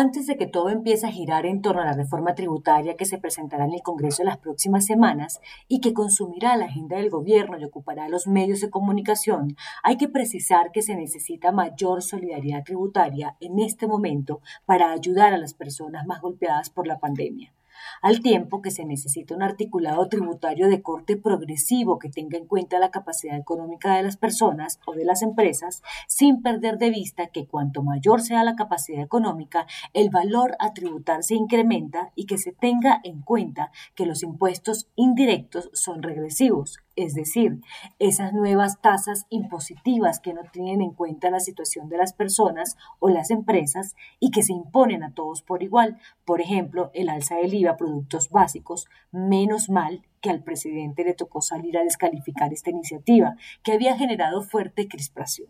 Antes de que todo empiece a girar en torno a la reforma tributaria que se presentará en el Congreso en las próximas semanas y que consumirá la agenda del gobierno y ocupará los medios de comunicación, hay que precisar que se necesita mayor solidaridad tributaria en este momento para ayudar a las personas más golpeadas por la pandemia al tiempo que se necesita un articulado tributario de corte progresivo que tenga en cuenta la capacidad económica de las personas o de las empresas, sin perder de vista que cuanto mayor sea la capacidad económica, el valor a tributar se incrementa y que se tenga en cuenta que los impuestos indirectos son regresivos, es decir, esas nuevas tasas impositivas que no tienen en cuenta la situación de las personas o las empresas y que se imponen a todos por igual. Por ejemplo, el alza del IVA a productos básicos, menos mal que al presidente le tocó salir a descalificar esta iniciativa, que había generado fuerte crispación.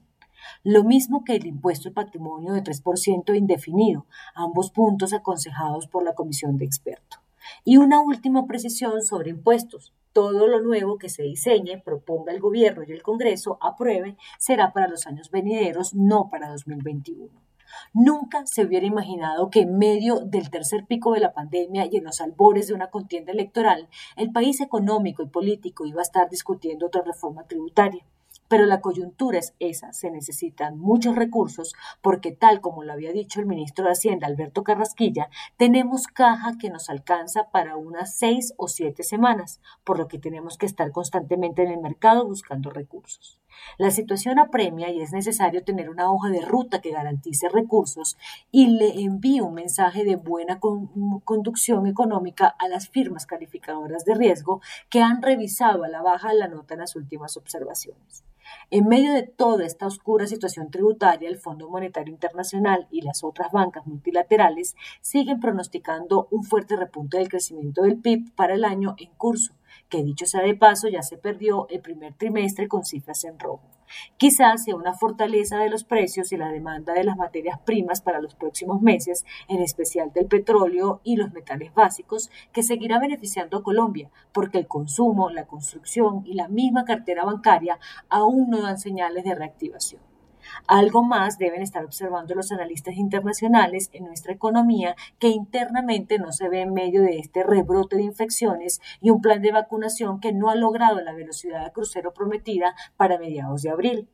Lo mismo que el impuesto al patrimonio de 3% indefinido, ambos puntos aconsejados por la comisión de expertos. Y una última precisión sobre impuestos todo lo nuevo que se diseñe, proponga el gobierno y el Congreso, apruebe, será para los años venideros, no para 2021. Nunca se hubiera imaginado que en medio del tercer pico de la pandemia y en los albores de una contienda electoral, el país económico y político iba a estar discutiendo otra reforma tributaria. Pero la coyuntura es esa, se necesitan muchos recursos porque tal como lo había dicho el ministro de Hacienda, Alberto Carrasquilla, tenemos caja que nos alcanza para unas seis o siete semanas, por lo que tenemos que estar constantemente en el mercado buscando recursos. La situación apremia y es necesario tener una hoja de ruta que garantice recursos y le envíe un mensaje de buena conducción económica a las firmas calificadoras de riesgo que han revisado a la baja la nota en las últimas observaciones. En medio de toda esta oscura situación tributaria, el Fondo Monetario Internacional y las otras bancas multilaterales siguen pronosticando un fuerte repunte del crecimiento del PIB para el año en curso, que dicho sea de paso ya se perdió el primer trimestre con cifras en rojo. Quizás sea una fortaleza de los precios y la demanda de las materias primas para los próximos meses, en especial del petróleo y los metales básicos, que seguirá beneficiando a Colombia, porque el consumo, la construcción y la misma cartera bancaria aún no dan señales de reactivación. Algo más deben estar observando los analistas internacionales en nuestra economía que internamente no se ve en medio de este rebrote de infecciones y un plan de vacunación que no ha logrado la velocidad de crucero prometida para mediados de abril.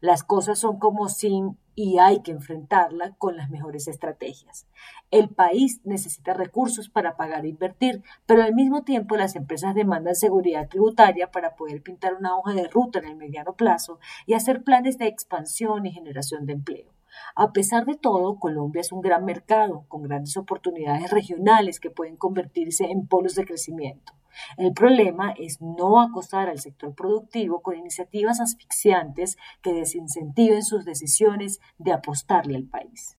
Las cosas son como sin y hay que enfrentarla con las mejores estrategias. El país necesita recursos para pagar e invertir, pero al mismo tiempo las empresas demandan seguridad tributaria para poder pintar una hoja de ruta en el mediano plazo y hacer planes de expansión y generación de empleo. A pesar de todo, Colombia es un gran mercado con grandes oportunidades regionales que pueden convertirse en polos de crecimiento. El problema es no acosar al sector productivo con iniciativas asfixiantes que desincentiven sus decisiones de apostarle al país.